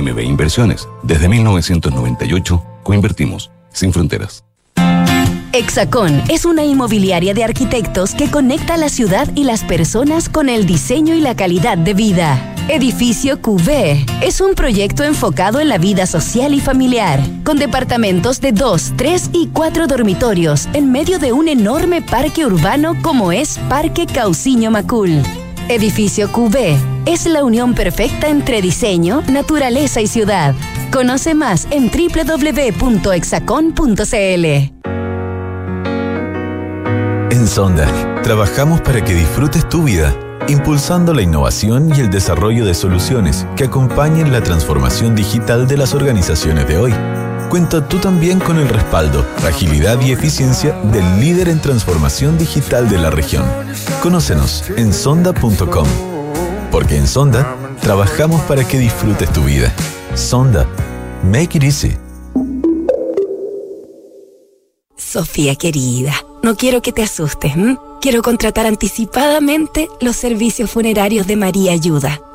MB Inversiones. Desde 1998, coinvertimos sin fronteras. Hexacón es una inmobiliaria de arquitectos que conecta la ciudad y las personas con el diseño y la calidad de vida. Edificio QV es un proyecto enfocado en la vida social y familiar, con departamentos de 2, 3 y 4 dormitorios en medio de un enorme parque urbano como es Parque Cauciño Macul. Edificio QV es la unión perfecta entre diseño, naturaleza y ciudad. Conoce más en www.exacon.cl. En Sonda, trabajamos para que disfrutes tu vida, impulsando la innovación y el desarrollo de soluciones que acompañen la transformación digital de las organizaciones de hoy. Cuenta tú también con el respaldo, agilidad y eficiencia del líder en transformación digital de la región. Conócenos en sonda.com. Porque en Sonda trabajamos para que disfrutes tu vida. Sonda, make it easy. Sofía querida, no quiero que te asustes. Quiero contratar anticipadamente los servicios funerarios de María Ayuda,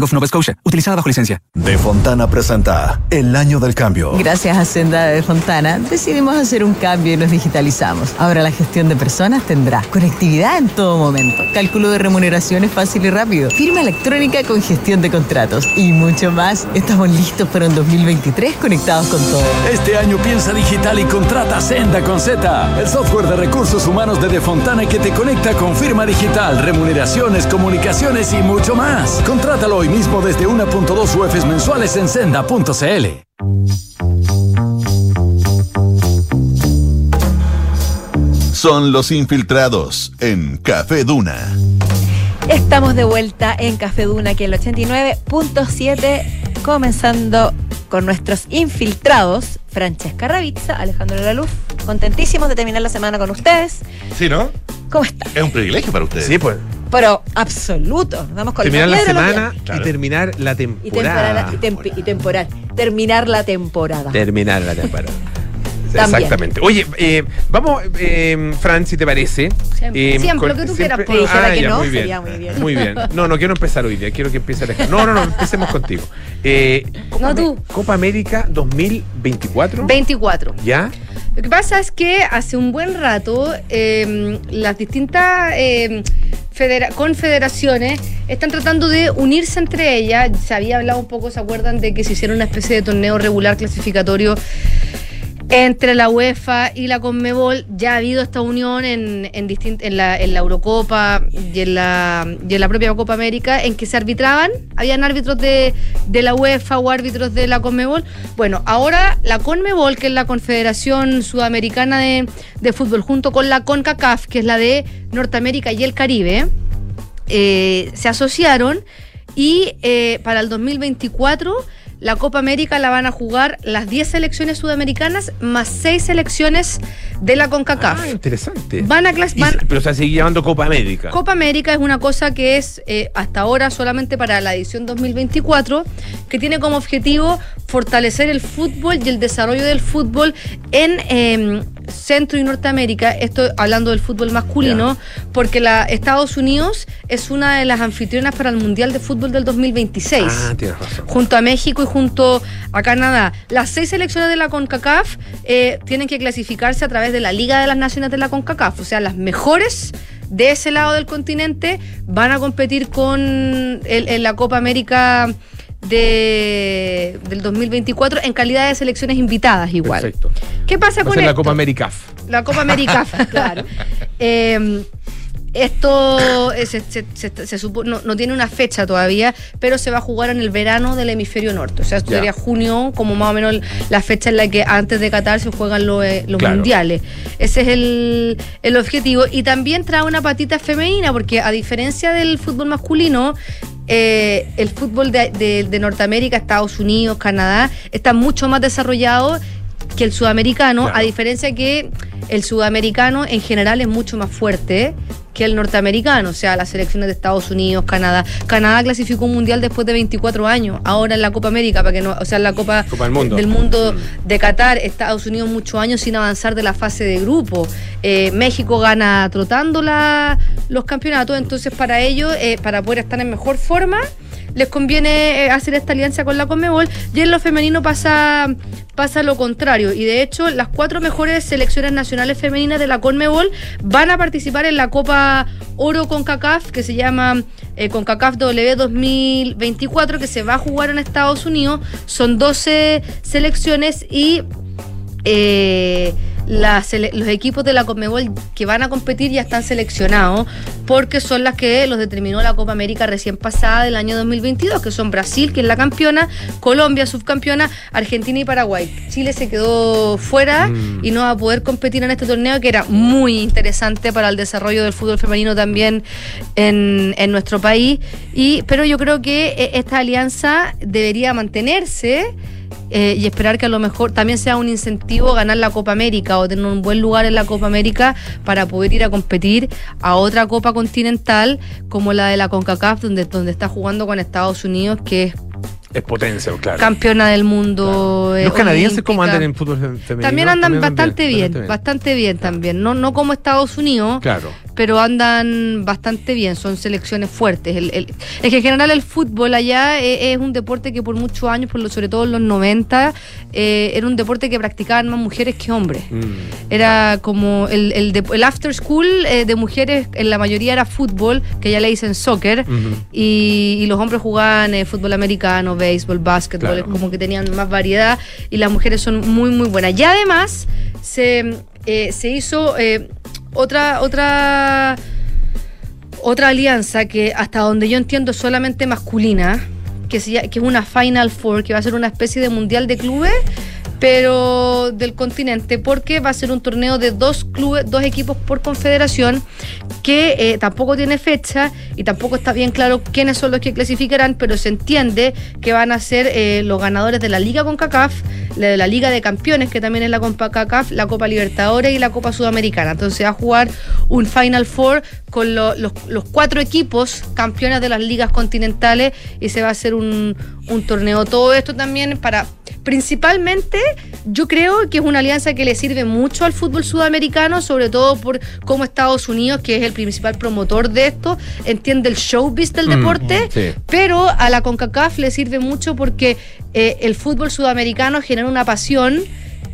Bank of Nova Scotia, utilizada bajo licencia. De Fontana presenta El Año del Cambio. Gracias a Senda de Fontana decidimos hacer un cambio y nos digitalizamos. Ahora la gestión de personas tendrá conectividad en todo momento, cálculo de remuneraciones fácil y rápido, firma electrónica con gestión de contratos y mucho más. Estamos listos para un 2023 conectados con todo. Este año piensa digital y contrata Senda con Z, el software de recursos humanos de De Fontana que te conecta con firma digital, remuneraciones, comunicaciones y mucho más. Contrátalo hoy mismo desde 1.2 UFs mensuales en senda.cl. Son los infiltrados en Café Duna. Estamos de vuelta en Café Duna, aquí en el 89.7, comenzando con nuestros infiltrados, Francesca Ravizza, Alejandro Laluz, contentísimos de terminar la semana con ustedes. Sí, ¿no? ¿Cómo están? Es un privilegio para ustedes. Sí, pues. Pero absoluto. Vamos con Terminar la semana. Claro. y terminar la y temporada. temporada y, temp- y temporal. Terminar la temporada. Terminar la temporada. También. Exactamente. Oye, eh, vamos, eh, Fran, si te parece. Siempre. Eh, Siempre, con- lo que tú quieras, siempre- dijera Ah, que ya, no, muy bien. sería muy bien. Muy bien. No, no quiero empezar hoy día, quiero que empiece Alejandro. No, no, no, empecemos contigo. Eh, Copa, No, tú. Copa América 2024. 24. ¿Ya? Lo que pasa es que hace un buen rato eh, las distintas eh, federa- confederaciones están tratando de unirse entre ellas. Se había hablado un poco, ¿se acuerdan de que se hiciera una especie de torneo regular clasificatorio? Entre la UEFA y la Conmebol ya ha habido esta unión en, en, distint- en, la, en la Eurocopa y en la, y en la propia Copa América, en que se arbitraban, habían árbitros de, de la UEFA o árbitros de la Conmebol. Bueno, ahora la Conmebol, que es la Confederación Sudamericana de, de Fútbol, junto con la CONCACAF, que es la de Norteamérica y el Caribe, eh, se asociaron y eh, para el 2024 la Copa América la van a jugar las 10 selecciones sudamericanas más 6 selecciones de la CONCACAF. Ah, interesante. Van a clas- van- se- pero se sigue llamando Copa América. Copa América es una cosa que es eh, hasta ahora solamente para la edición 2024, que tiene como objetivo fortalecer el fútbol y el desarrollo del fútbol en eh, Centro y Norteamérica. Estoy hablando del fútbol masculino, porque la Estados Unidos es una de las anfitrionas para el Mundial de Fútbol del 2026 Ah, tienes razón. junto a México y junto a Canadá. Las seis selecciones de la CONCACAF eh, tienen que clasificarse a través de la Liga de las Naciones de la CONCACAF. O sea, las mejores de ese lado del continente van a competir con el- en la Copa América de, del 2024 en calidad de selecciones invitadas igual. Perfecto. ¿Qué pasa Va con ser la esto? Copa América. La Copa América, claro. Eh, esto eh, se, se- se- se supo- no, no tiene una fecha todavía, pero se va a jugar en el verano del hemisferio norte. O sea, esto sería junio, como más o menos la fecha en la que antes de Qatar se juegan los, eh, los Claro. mundiales. Ese es el, el objetivo. Y también trae una patita femenina, porque a diferencia del fútbol masculino, eh, el fútbol de, de- de Norteamérica, Estados Unidos, Canadá, está mucho más desarrollado que el sudamericano, Claro. a diferencia que el sudamericano en general es mucho más fuerte que el norteamericano, o sea, las selecciones de Estados Unidos, Canadá. Canadá clasificó un mundial después de 24 años, ahora en la Copa América, para que no, o sea, en la Copa, Copa del Mundo. del mundo de Qatar, Estados Unidos muchos años sin avanzar de la fase de grupo. Eh, México gana trotando la- los campeonatos, entonces para ello, eh, para poder estar en mejor forma, les conviene eh, hacer esta alianza con la Conmebol y en lo femenino pasa, pasa lo contrario. Y de hecho las cuatro mejores selecciones nacionales femeninas de la Conmebol van a participar en la Copa Oro CONCACAF que se llama eh, CONCACAF W 2024 que se va a jugar en Estados Unidos. Son 12 selecciones y eh, la sele- los equipos de la Conmebol que van a competir ya están seleccionados porque son las que los determinó la Copa América recién pasada del año 2022, que son Brasil, que es la campeona, Colombia, subcampeona, Argentina y Paraguay. Chile se quedó fuera Mm. y no va a poder competir en este torneo que era muy interesante para el desarrollo del fútbol femenino también en, en nuestro país. Y, pero yo creo que eh, esta alianza debería mantenerse eh, y esperar que a lo mejor también sea un incentivo ganar la Copa América o tener un buen lugar en la Copa América para poder ir a competir a otra Copa continental como la de la CONCACAF donde, donde está jugando con Estados Unidos que es Es potencia, claro. campeona del mundo. eh, Los canadienses, ¿cómo andan en fútbol fe- femenino? También andan bastante bien, bastante bien también. No, no como Estados Unidos, Claro. pero andan bastante bien, son selecciones fuertes. El- el- es que en general el fútbol allá eh, es, un deporte que por muchos años, por lo, sobre todo en los 90, eh, era un deporte que practicaban más mujeres que hombres. Mm. Era como el, el, de- el after school eh, de mujeres, en la mayoría era fútbol, que ya le dicen soccer, y, y los hombres jugaban eh, fútbol americano, béisbol, básquetbol, Claro. como que tenían más variedad y las mujeres son muy, muy buenas. Y además se, eh, se hizo eh, otra, otra, otra alianza que hasta donde yo entiendo es solamente masculina, que, se que es una Final Four, que va a ser una especie de mundial de clubes pero del continente, porque va a ser un torneo de dos clubes, dos equipos por confederación, que eh, tampoco tiene fecha y tampoco está bien claro quiénes son los que clasificarán, pero se entiende que van a ser eh, los ganadores de la Liga CONCACAF, la de la Liga de Campeones, que también es la CONCACAF, la Copa Libertadores y la Copa Sudamericana. Entonces va a jugar un Final Four con lo- los, los cuatro equipos campeones de las ligas continentales y se va a hacer un, un torneo. Todo esto también para, principalmente, yo creo que es una alianza que le sirve mucho al fútbol sudamericano, sobre todo por cómo Estados Unidos, que es el principal promotor de esto, entiende el showbiz del Mm, deporte, sí. pero a la CONCACAF le sirve mucho porque eh, el fútbol sudamericano genera una pasión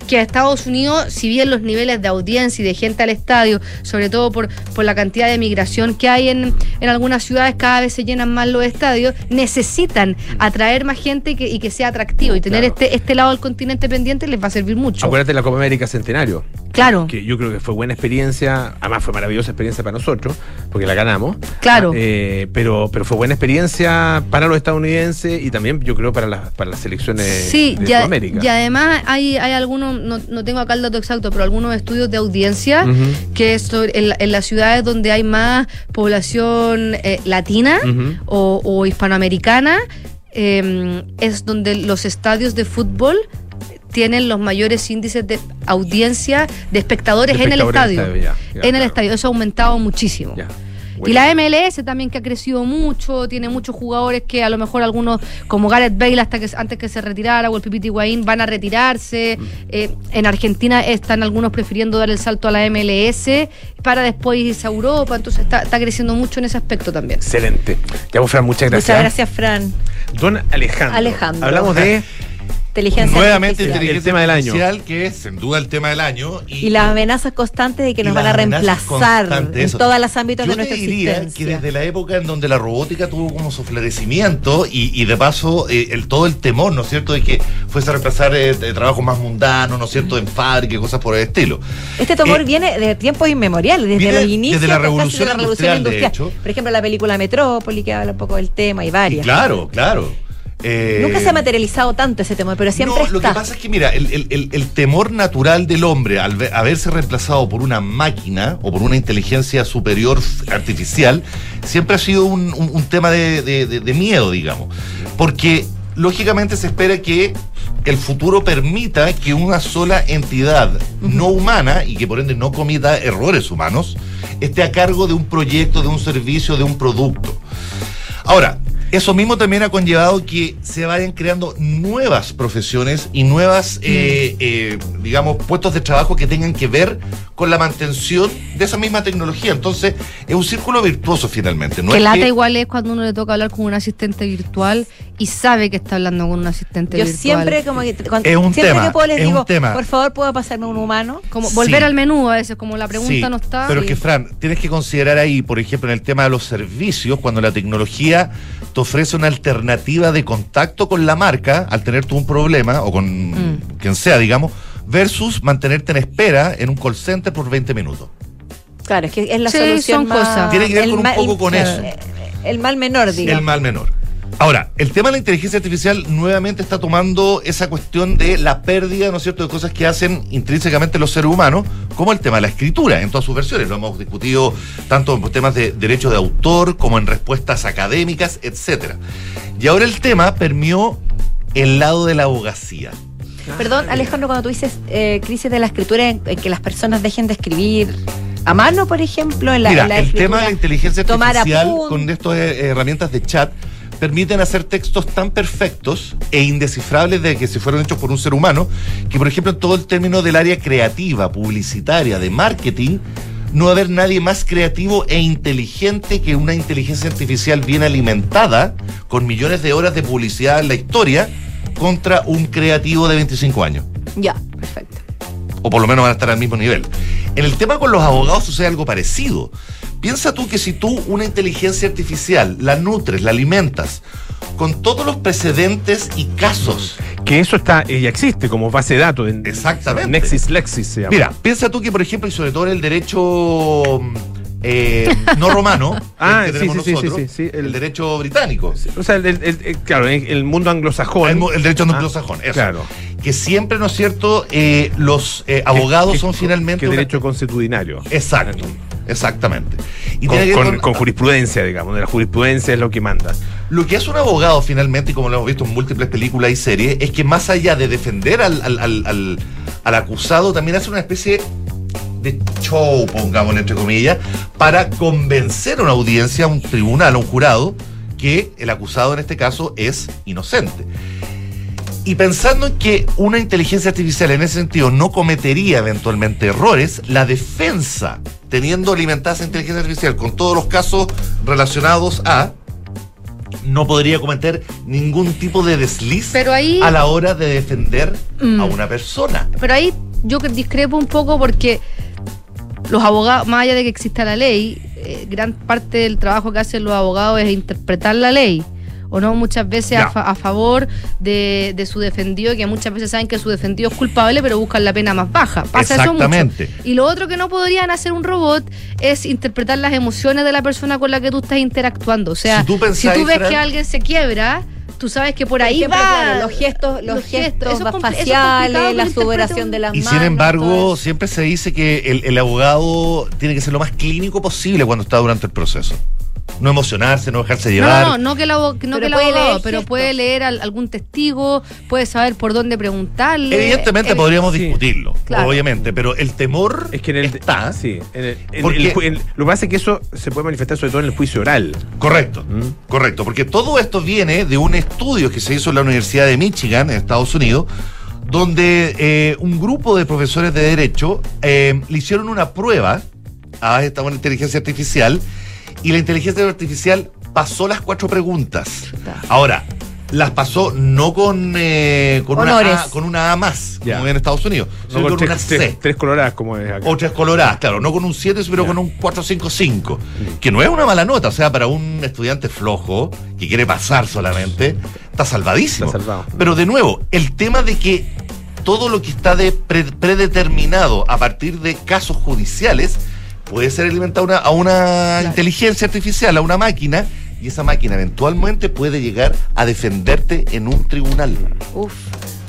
que a Estados Unidos, si bien los niveles de audiencia y de gente al estadio, sobre todo por, por la cantidad de migración que hay en, en algunas ciudades, cada vez se llenan más los estadios, necesitan atraer más gente y que, y que sea atractivo. Y tener Claro. este, este lado del continente pendiente les va a servir mucho. Acuérdate de la Copa América Centenario. Claro. Que yo creo que fue buena experiencia, además fue maravillosa experiencia para nosotros, porque la ganamos. Claro. Eh, pero, pero fue buena experiencia para los estadounidenses y también yo creo para las, para las selecciones Sí, de ya- Sudamérica. y además hay, hay algunos, no, no tengo acá el dato exacto, pero algunos estudios de audiencia que es sobre- en, la- en las ciudades donde hay más población eh, latina o, o hispanoamericana, eh, es donde los estadios de fútbol tienen los mayores índices de audiencia de espectadores, De en el espectadores estadio. en el estadio, ya, ya, en el claro. estadio, eso ha aumentado muchísimo. Ya. Y la MLS también que ha crecido mucho, tiene muchos jugadores que a lo mejor algunos, como Gareth Bale hasta que antes que se retirara, o el Pipiti Higuaín, van a retirarse. Eh, en Argentina están algunos prefiriendo dar el salto a la MLS para después irse a Europa, entonces está, está creciendo mucho en ese aspecto también. Excelente. Ya vos, Fran, muchas gracias. Muchas gracias, Fran. Don Alejandro. Alejandro. Hablamos de Inteligencia Nuevamente artificial. inteligencia El tema del año. que es sin duda el tema del año. Y las amenazas constantes de que nos van a reemplazar en todos los ámbitos Yo de nuestra te diría existencia. que desde la época en donde la robótica tuvo como su florecimiento y, y de paso eh, el, todo el temor, ¿no es cierto?, de que fuese a reemplazar eh, de trabajos más mundanos, ¿no es cierto?, en fábrica y cosas por el estilo. Este temor Eh, viene de tiempos inmemoriales, desde los inicios desde la casi de revolución la revolución industrial, de hecho. Por ejemplo, la película Metrópoli, que habla un poco del tema, y Y varias. claro, claro. Eh, Nunca se ha materializado tanto ese temor, pero siempre no, lo que está. pasa es que, mira, el, el- el- el temor natural del hombre al ve- haberse reemplazado por una máquina o por una inteligencia superior artificial siempre ha sido un, un- un tema de, de- de- de miedo, digamos. Porque lógicamente se espera que el futuro permita que una sola entidad no humana y que por ende no cometa errores humanos esté a cargo de un proyecto, de un servicio, de un producto. Ahora, eso mismo también ha conllevado que se vayan creando nuevas profesiones y nuevas, eh, eh, digamos, puestos de trabajo que tengan que ver con la mantención de esa misma tecnología. Entonces, es un círculo virtuoso finalmente. No que es lata que- igual es cuando uno le toca hablar con un asistente virtual y sabe que está hablando con un asistente Yo virtual. siempre como que cuando- Es un siempre tema, que puedo les es un digo, tema. por favor, ¿puedo pasarme un humano? Como Sí. volver al menú a veces, como la pregunta Sí, no está. Pero y- que, Fran, tienes que considerar ahí, por ejemplo, en el tema de los servicios, cuando la tecnología te ofrece una alternativa de contacto con la marca al tener tú un problema, o con Mm. quien sea, digamos, versus mantenerte en espera en un call center por 20 minutos. Claro, es que es la Sí, solución son más- cosas. Tiene que ver con un poco el- con eso. eh, El mal menor, digamos. El mal menor. Ahora, el tema de la inteligencia artificial nuevamente está tomando esa cuestión de la pérdida, ¿no es cierto?, de cosas que hacen intrínsecamente los seres humanos, como el tema de la escritura, en todas sus versiones. Lo hemos discutido tanto en temas de derecho de autor, como en respuestas académicas, etcétera. Y ahora el tema permeó el lado de la abogacía. Perdón, Alejandro, cuando tú dices eh, crisis de la escritura, en, en que las personas dejen de escribir a mano, por ejemplo, en la, Mira, en la el tema de la inteligencia artificial con estas eh, herramientas de chat permiten hacer textos tan perfectos e indescifrables de que si fueron hechos por un ser humano, que por ejemplo en todo el término del área creativa, publicitaria, de marketing, no va a haber nadie más creativo e inteligente que una inteligencia artificial bien alimentada, con millones de horas de publicidad en la historia, contra un creativo de 25 años Ya, perfecto. o por lo menos van a estar al mismo nivel. En el tema con los abogados sucede algo parecido. Piensa tú que si tú una inteligencia artificial la nutres, la alimentas, con todos los precedentes y casos. Que eso está, ya existe como base de datos. En, Exactamente. Nexis Lexis se llama. Mira, piensa tú que, por ejemplo, y sobre todo en el derecho eh, no romano, Ah, el que sí, tenemos sí, sí, nosotros, sí, sí, el, derecho británico, O sea, el, el- claro, el, el mundo anglosajón. el derecho Ah, anglosajón, eso. Claro. Que siempre, ¿no es cierto?, eh, los eh, abogados son finalmente... Que una- derecho consuetudinario. Exacto, exactamente. Y Con, tiene que ver con- con jurisprudencia, digamos. De la jurisprudencia es lo que manda. Lo que hace un abogado finalmente, y como lo hemos visto en múltiples películas y series, es que más allá de defender al, al- al- acusado, también hace una especie de show, pongamos entre comillas, para convencer a una audiencia, a un tribunal, a un jurado, que el acusado en este caso es inocente. Y pensando en que una inteligencia artificial en ese sentido no cometería eventualmente errores, la defensa, teniendo alimentada esa inteligencia artificial con todos los casos relacionados a, no podría cometer ningún tipo de desliz Pero ahí- a la hora de defender Mm. a una persona. Pero ahí yo discrepo un poco porque los abogados, más allá de que exista la ley, eh, gran parte del trabajo que hacen los abogados es interpretar la ley. O no, muchas veces a, fa- a favor de, de su defendido, que muchas veces saben que su defendido es culpable, pero buscan la pena más baja. Pasa eso mucho. Exactamente. Y lo otro que no podrían hacer un robot es interpretar las emociones de la persona con la que tú estás interactuando. O sea, Si tú si tú ves Fran- que alguien se quiebra, tú sabes que por ahí ejemplo, va. claro, los gestos, los, gestos, faciales, la interprete de las Y manos. sin todo embargo, siempre se dice que el, el abogado tiene que ser lo más clínico posible cuando está durante el proceso. No emocionarse, no dejarse llevar. no, no, no que el, abo- no Pero que puede abogado, leer pero puede leer al- algún testigo, puede saber por dónde preguntarle. Evidentemente El- podríamos sí. discutirlo, Claro. obviamente, pero el temor Es que en el. está. Sí. En el- en Porque- el ju- en- lo que pasa es que eso se puede manifestar sobre todo en el juicio oral. Correcto, Mm. correcto, porque todo esto viene de un estudio que se hizo en la Universidad de Michigan, en Estados Unidos, donde eh, un grupo de profesores de derecho eh, le hicieron una prueba a esta buena inteligencia artificial y la inteligencia artificial pasó las cuatro preguntas. Ahora, las pasó no con, eh, con, una. A, con una A más, como en Estados Unidos, No sino con con tres, una C. tres coloradas como es acá. O tres coloradas, claro, no con un 7, pero con un 455, que no es una mala nota, o sea, para un estudiante flojo que quiere pasar solamente, está salvadísimo. Está salvado. Pero de nuevo, el tema de que todo lo que está de pre- predeterminado a partir de casos judiciales puede ser alimentado a una, a una inteligencia artificial, a una máquina, y esa máquina eventualmente puede llegar a defenderte en un tribunal. Uf.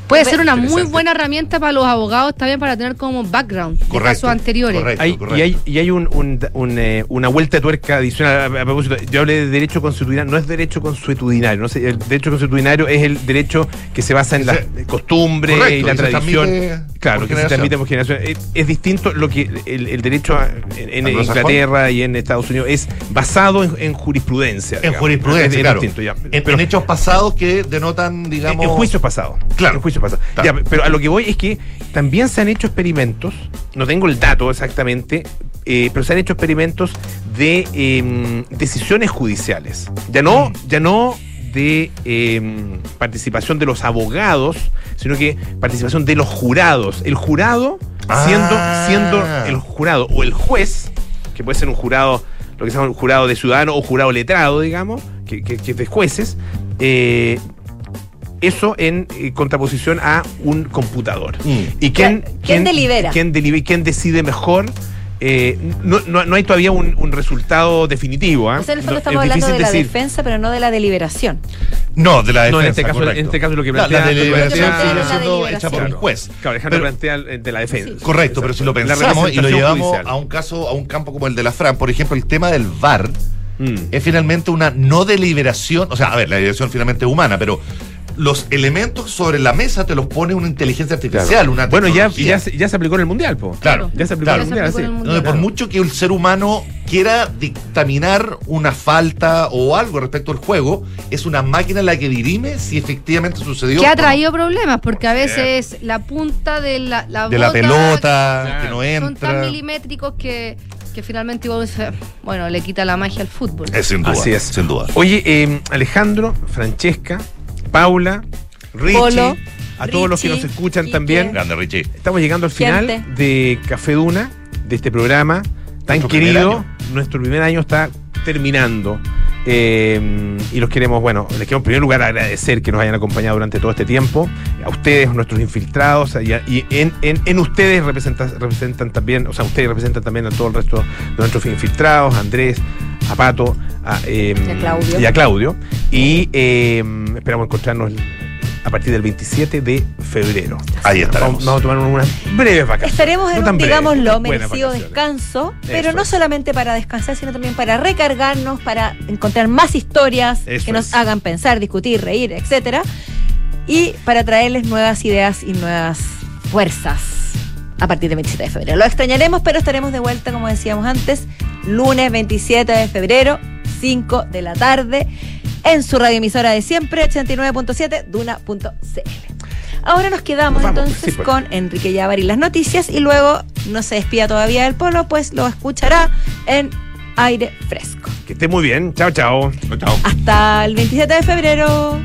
Puede ser una muy buena herramienta para los abogados también para tener como background de casos anteriores. correcto. Hay- y hay, y hay un, un- un, eh, una vuelta de tuerca adicional. A, a propósito, yo hablé de derecho consuetudinario, no es derecho consuetudinario. No sé, el derecho consuetudinario es el derecho que se basa en la Se- costumbre Correcto, y la tradición. transmite Claro, por que se generación. transmite por generación. Es, es distinto lo que el, el derecho a- en. Inglaterra y en Estados Unidos es basado en, en jurisprudencia. En digamos. jurisprudencia, Es- es claro. distinto, ya. En, Pero- en hechos pasados que denotan, en, digamos. en juicios pasados. Claro. En juicios pasados. Ya, pero a lo que voy es que también se han hecho experimentos, no tengo el dato exactamente, eh, pero se han hecho experimentos de eh, decisiones judiciales. Ya no, Mm. ya no de eh, participación de los abogados, sino que participación de los jurados. El jurado siendo, Ah. siendo el jurado o el juez, que puede ser un jurado, lo que se llama un jurado de ciudadano o jurado letrado, digamos, que, que- que es de jueces, eh, Eso en eh, contraposición a un computador. Mm. ¿Y quién, ¿Quién delibera? ¿Quién delibera? ¿Quién decide mejor? Eh, no, no- no hay todavía un, un resultado definitivo. ¿ah? O sea, en el fondo No- estamos es hablando de la decir. defensa, pero no de la deliberación. No, de la defensa, No, en este caso, correcto. en este caso lo que La- plantea. la, que deliberación sigue la siendo deliberación. hecha por un juez. Claro, Alejandro Pero- plantea el de la defensa. Correcto, pero si lo La pensamos y lo llevamos judicial. a un caso, a un campo como el de la Fran, por ejemplo, el tema del VAR Mm. es finalmente una no deliberación, o sea, a ver, la deliberación finalmente es humana, pero los elementos sobre la mesa te los pone una inteligencia artificial, una Bueno, ya, ya, se- ya se aplicó en el Mundial, po. Claro, Ya se aplicó claro. en el Mundial, Ya se aplicó sí. en el No, Mundial. y por mucho que el ser humano quiera dictaminar una falta o algo respecto al juego, es una máquina la que dirime si efectivamente sucedió. Que ha no. traído problemas, porque a veces la punta de la, la de la pelota, que no son tan entra. milimétricos que, que finalmente bueno, le quita la magia al fútbol. Es sin duda. Así es. Sin duda. Oye, eh, Alejandro, Francesca, Paula, Richie, Polo, a todos los que nos escuchan Quique. también. Grande Richie. Estamos llegando al final Gente. de Café Duna, de este programa tan Nuestro querido. Nuestro primer año está terminando. eh, y los queremos, bueno, les quiero en primer lugar agradecer que nos hayan acompañado durante todo este tiempo. A ustedes, nuestros infiltrados, y, a- y en, en- en ustedes representan, representan también, o sea, ustedes representan también a todo el resto de nuestros infiltrados, a Andrés, a Pato, a, eh, Y a Claudio. y a Claudio. Y eh, esperamos encontrarnos a partir del 27 de febrero. Ahí estaremos. Vamos, vamos a tomar unas breves vacaciones. Estaremos en No un, digámoslo, merecido descanso, pero Eso no es. solamente para descansar, sino también para recargarnos, para encontrar más historias Eso que nos es. hagan pensar, discutir, reír, etcétera, y para traerles nuevas ideas y nuevas fuerzas a partir del 27 de febrero. Lo extrañaremos, pero estaremos de vuelta, como decíamos antes, lunes 27 de febrero, 5 de la tarde, en su radioemisora de siempre, 89.7, duna.cl. Ahora nos quedamos Nos vamos, entonces sí, pues. con Enrique Yavar y las noticias y luego no se despida todavía del polo, pues lo escuchará en aire fresco. Que esté muy bien. Chao, chao. Chao. Hasta el 27 de febrero.